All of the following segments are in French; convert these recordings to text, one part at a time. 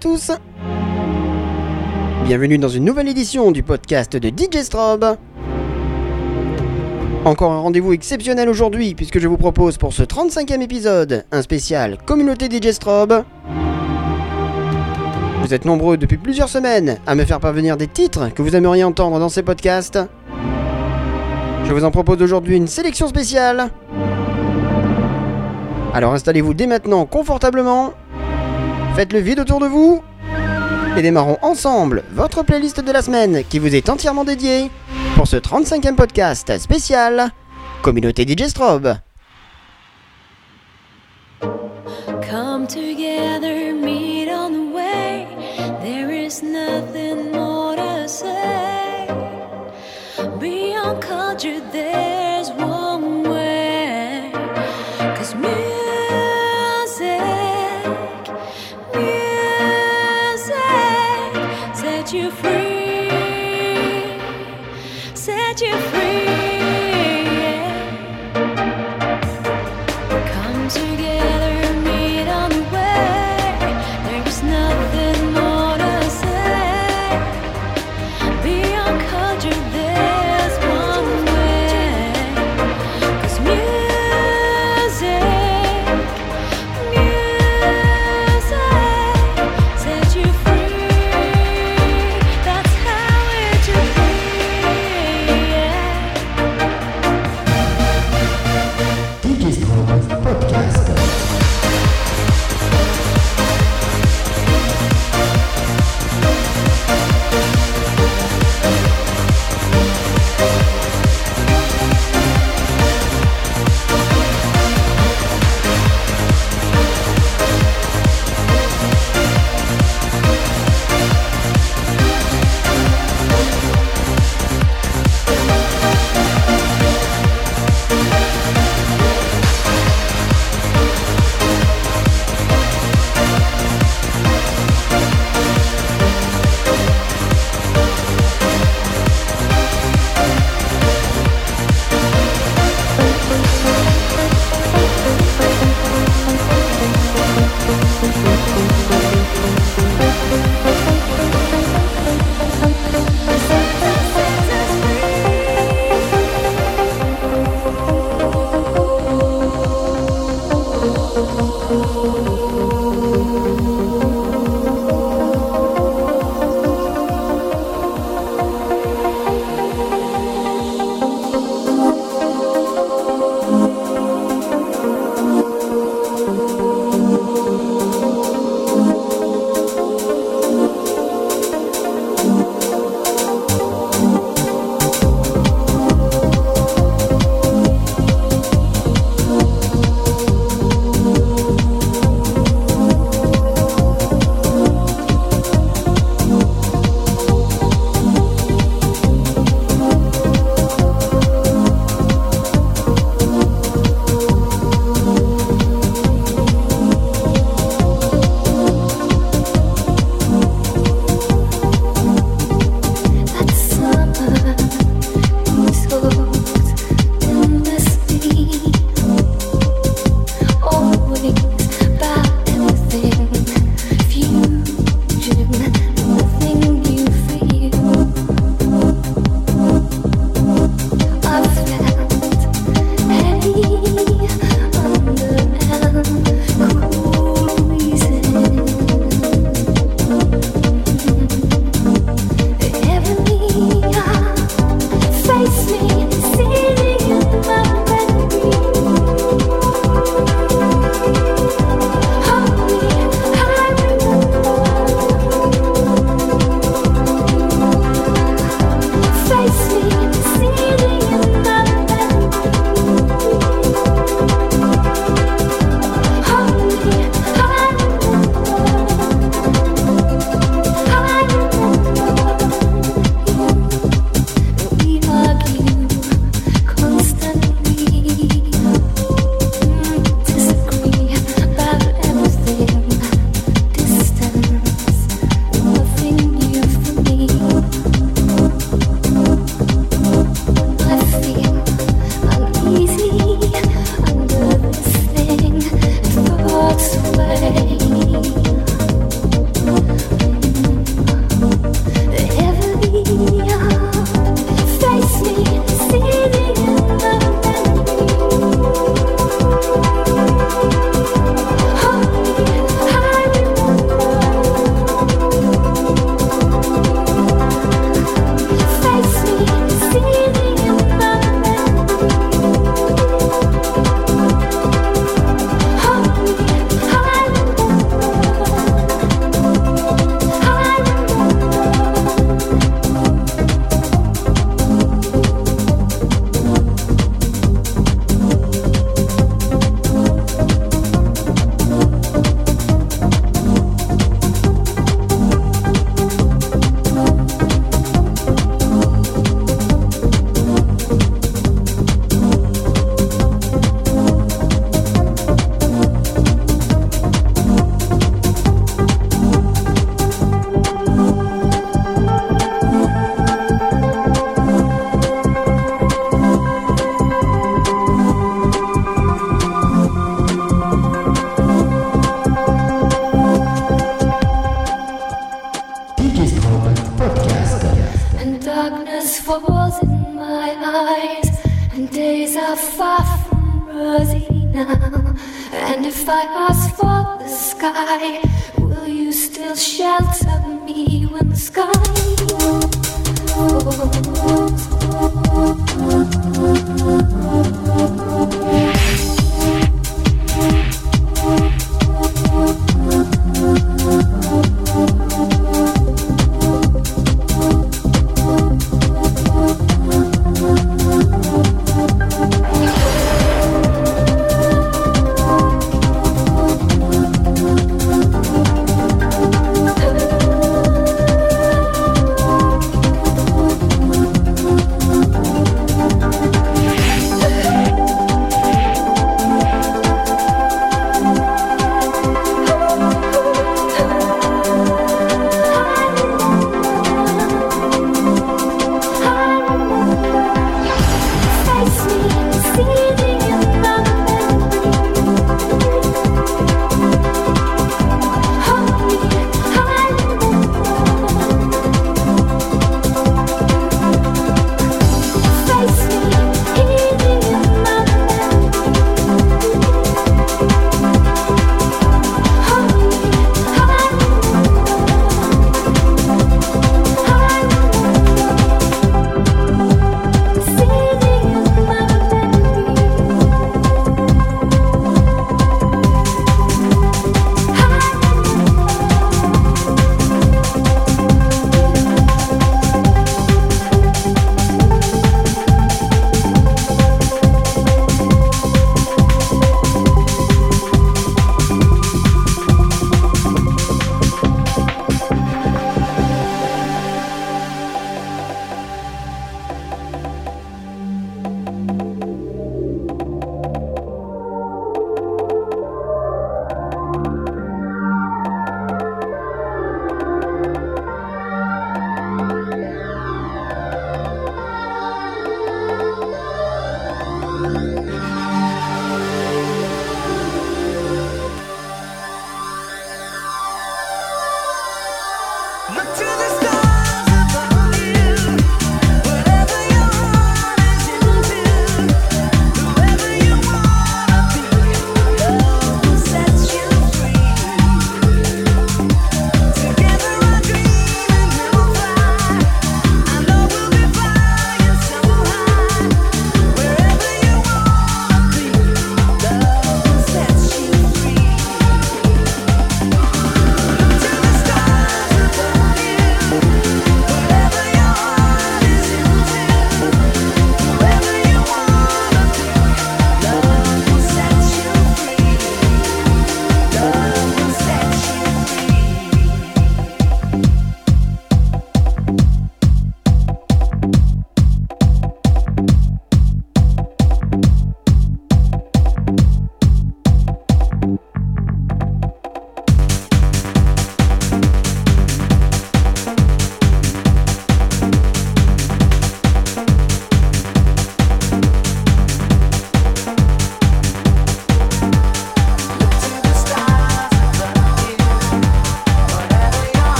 Tous Bienvenue dans une nouvelle édition du podcast de DJ Strobe. Encore un rendez-vous exceptionnel aujourd'hui puisque je vous propose pour ce 35e épisode un spécial communauté DJ Strobe. Vous êtes nombreux depuis plusieurs semaines à me faire parvenir des titres que vous aimeriez entendre dans ces podcasts. Je vous en propose aujourd'hui une sélection spéciale. Alors installez-vous dès maintenant confortablement Faites le vide autour de vous et démarrons ensemble votre playlist de la semaine qui vous est entièrement dédiée pour ce 35e podcast spécial Communauté DJ Strobe. Come together, meet on the way. There is nothing more to say. Culture, there's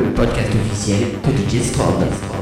le podcast officiel de DJ Strobe.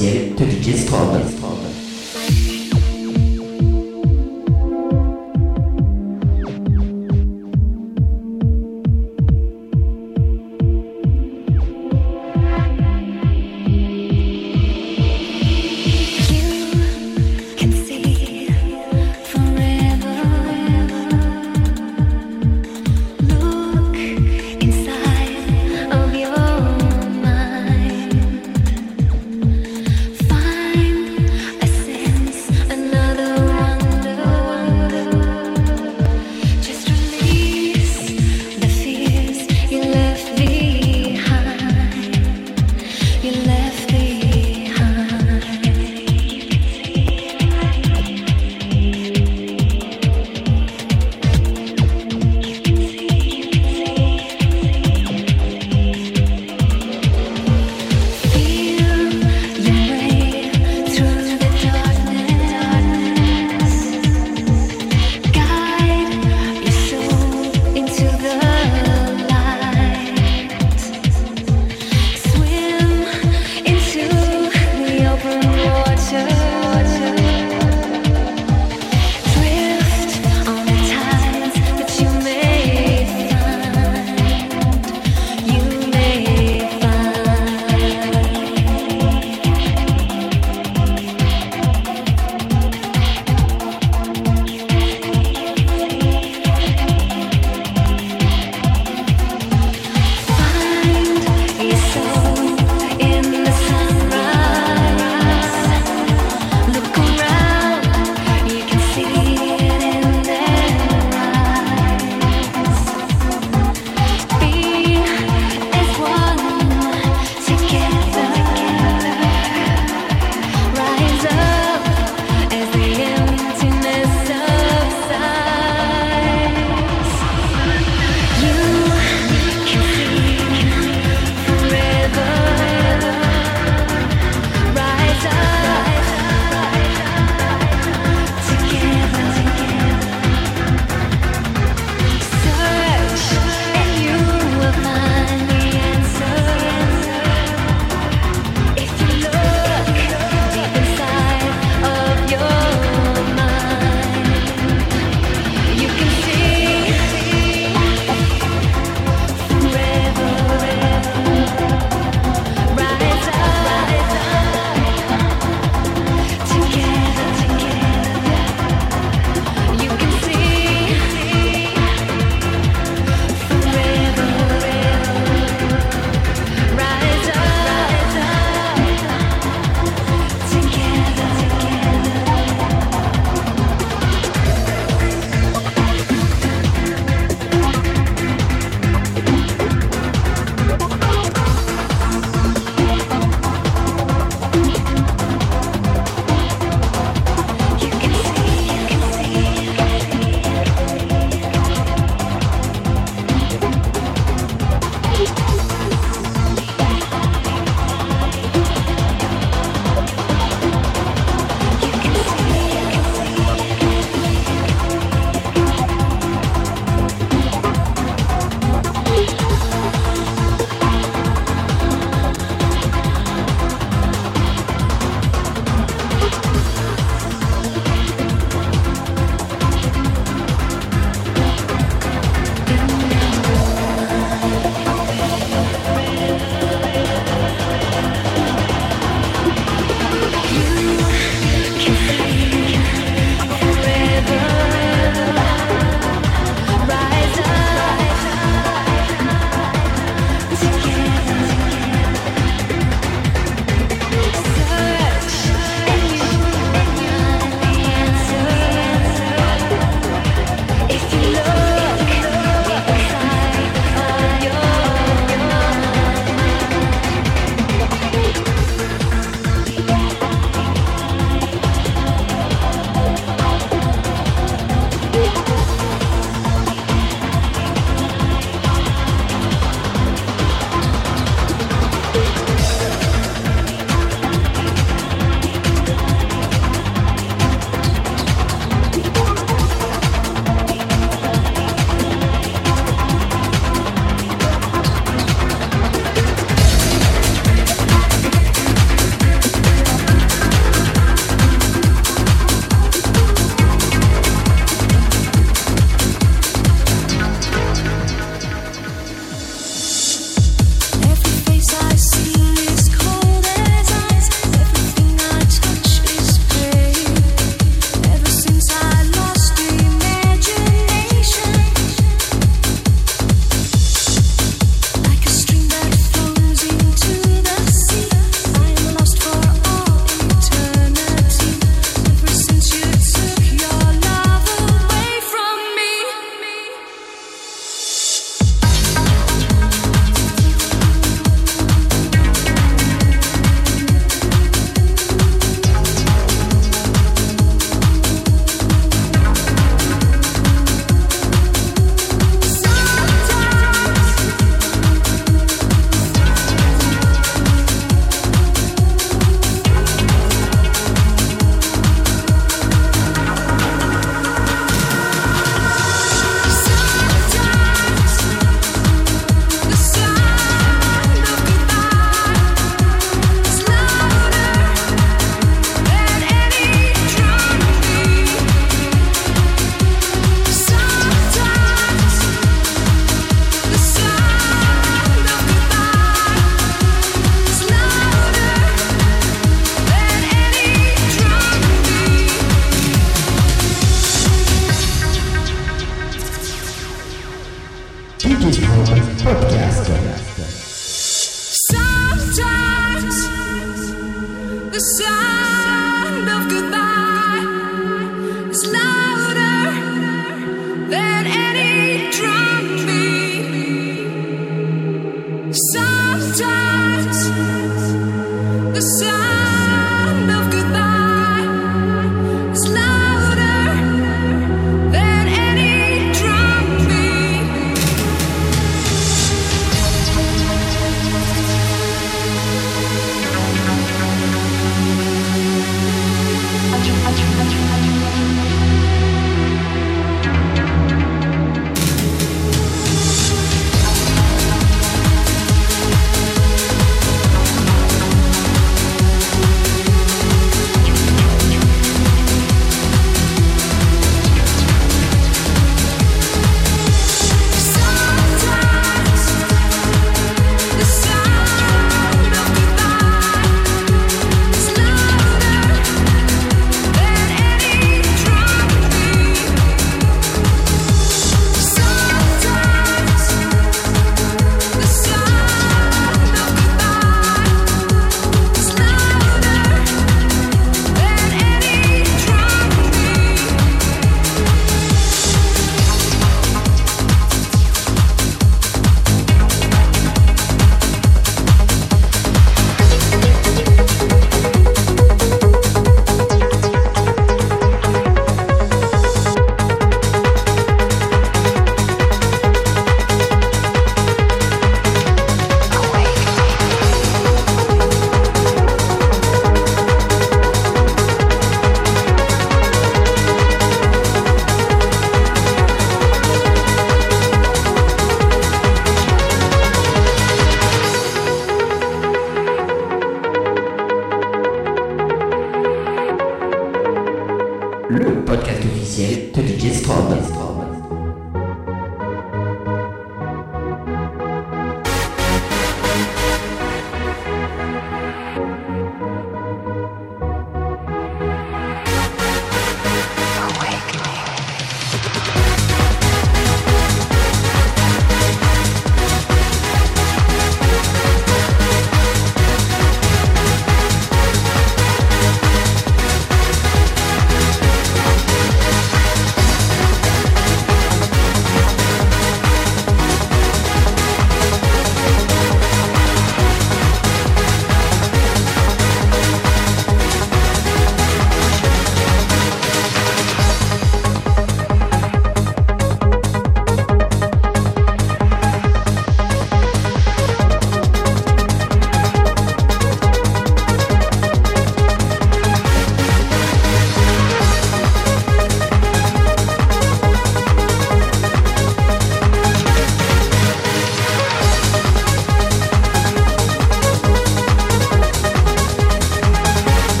Find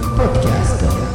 Podcast.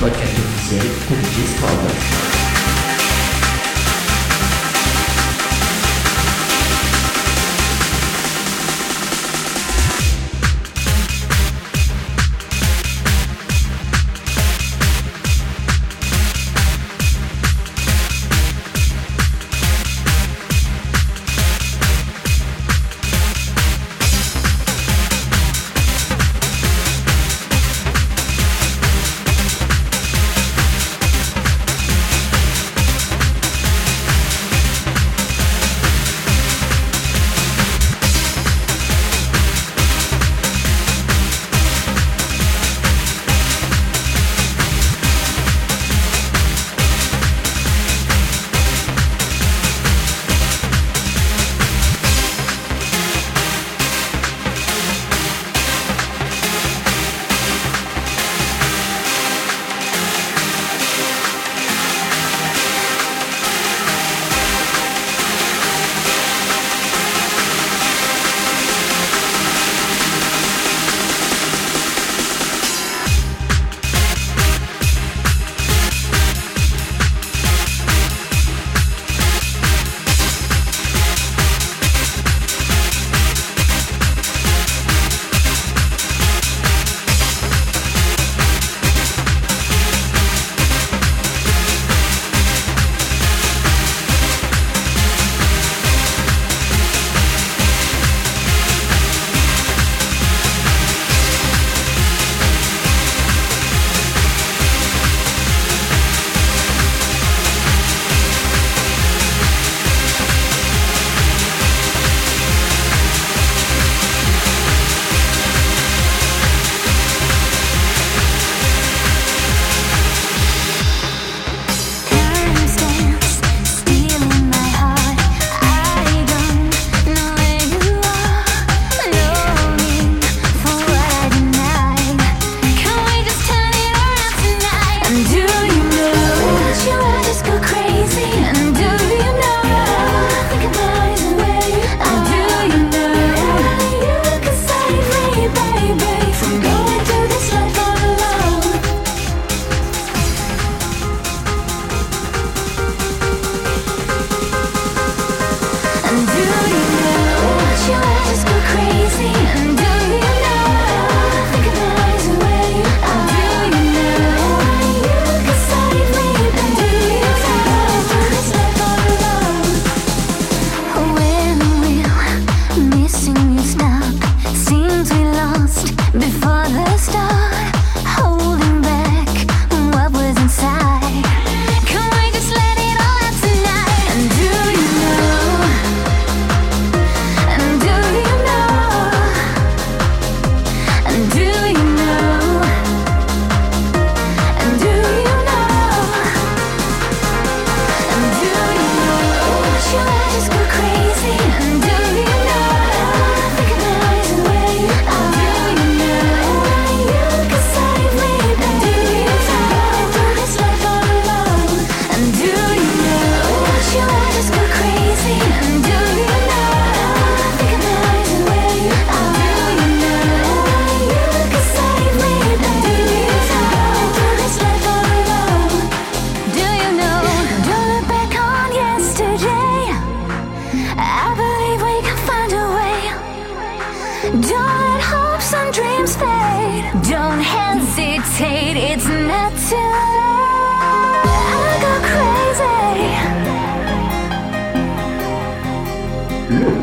podcast oficial do Discord.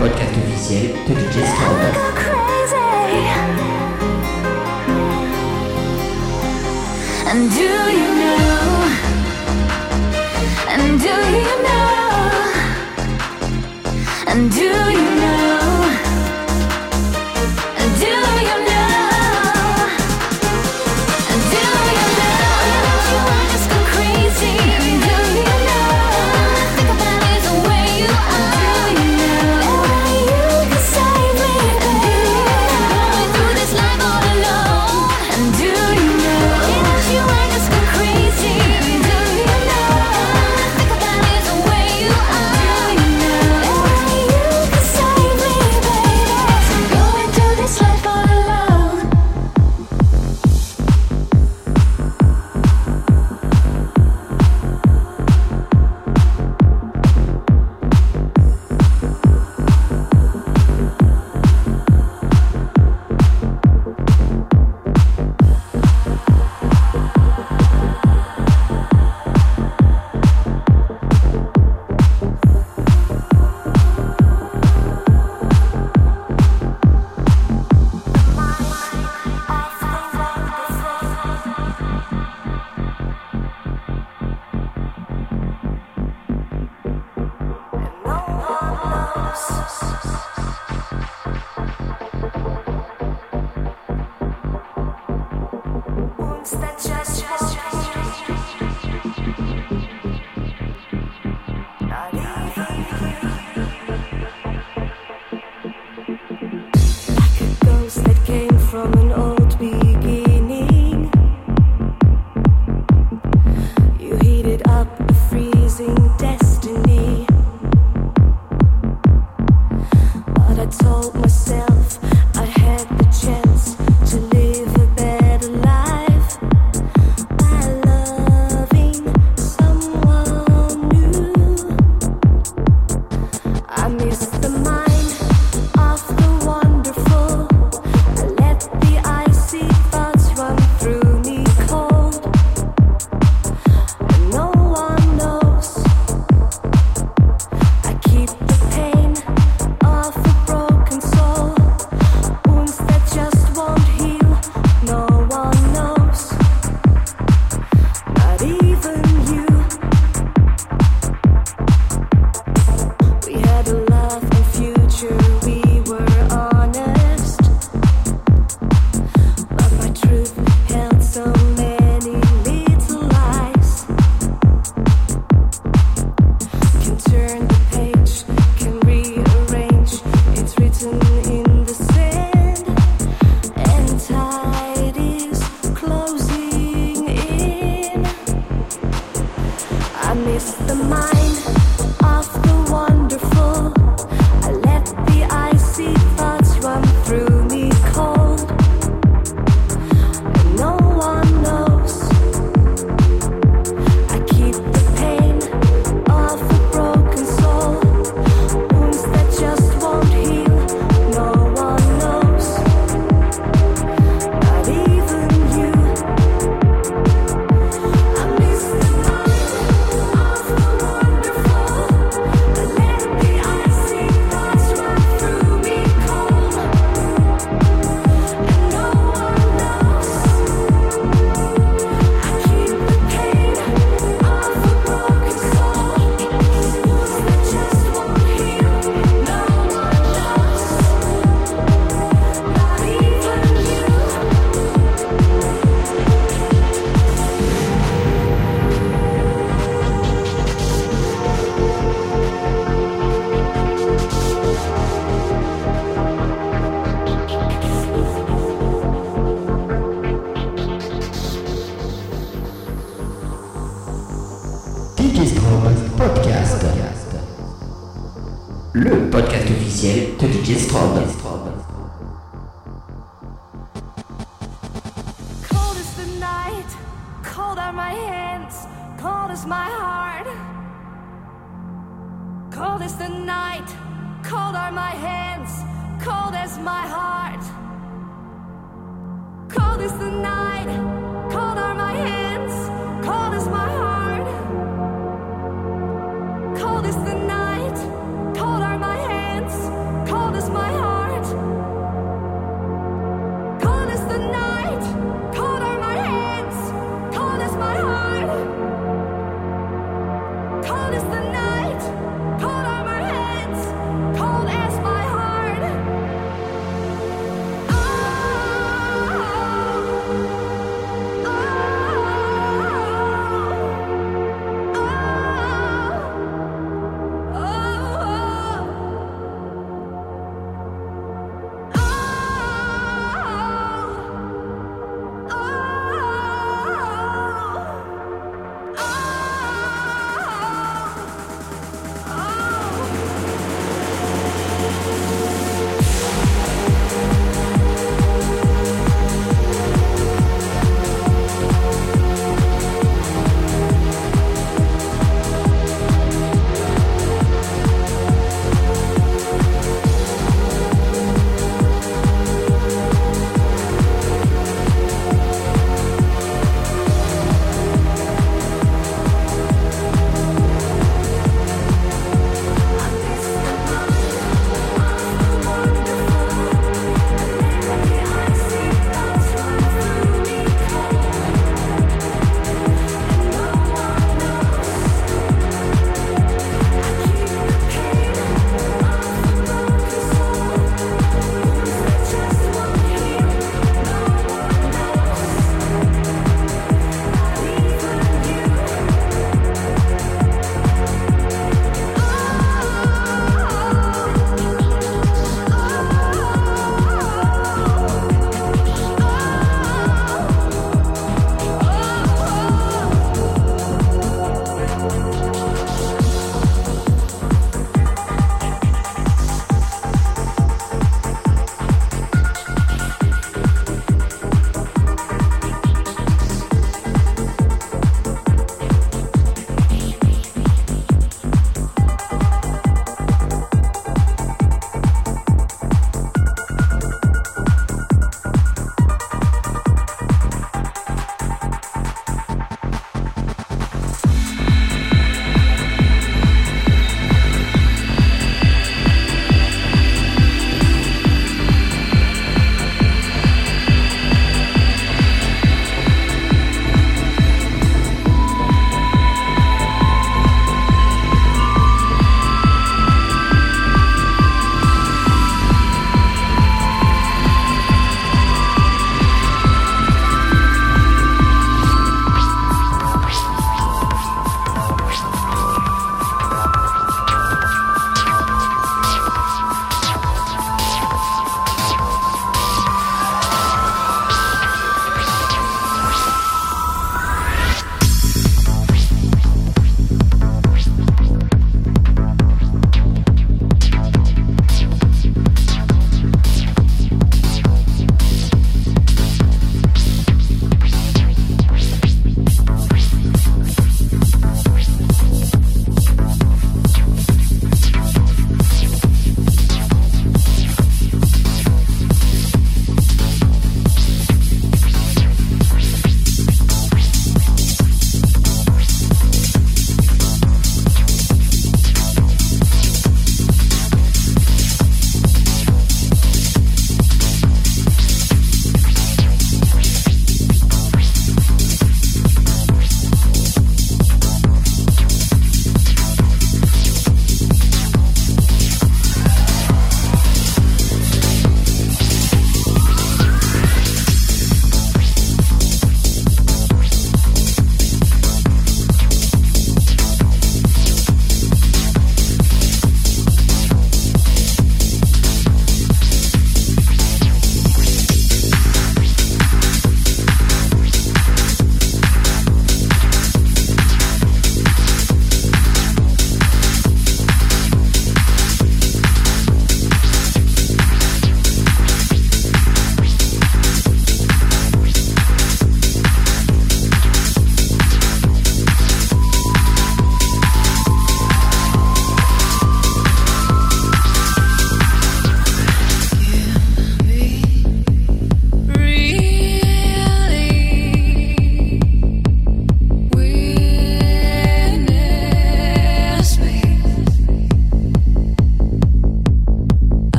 Podcast officiel de DJ Squad. I told myself.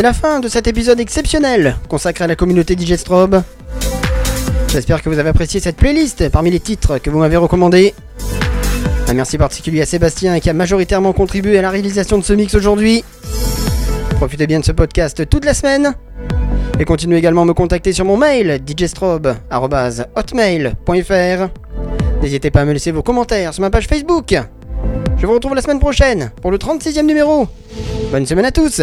C'est la fin de cet épisode exceptionnel consacré à la communauté DJ Strobe. J'espère que vous avez apprécié cette playlist parmi les titres que vous m'avez recommandés. Un merci particulier à Sébastien qui a majoritairement contribué à la réalisation de ce mix aujourd'hui. Profitez bien de ce podcast toute la semaine. Et continuez également à me contacter sur mon mail djstrobe.hotmail.fr N'hésitez pas à me laisser vos commentaires sur ma page Facebook. Je vous retrouve la semaine prochaine pour le 36e numéro. Bonne semaine à tous